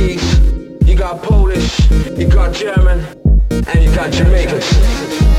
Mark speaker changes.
Speaker 1: You got Polish, you got German, and you got
Speaker 2: Jamaican.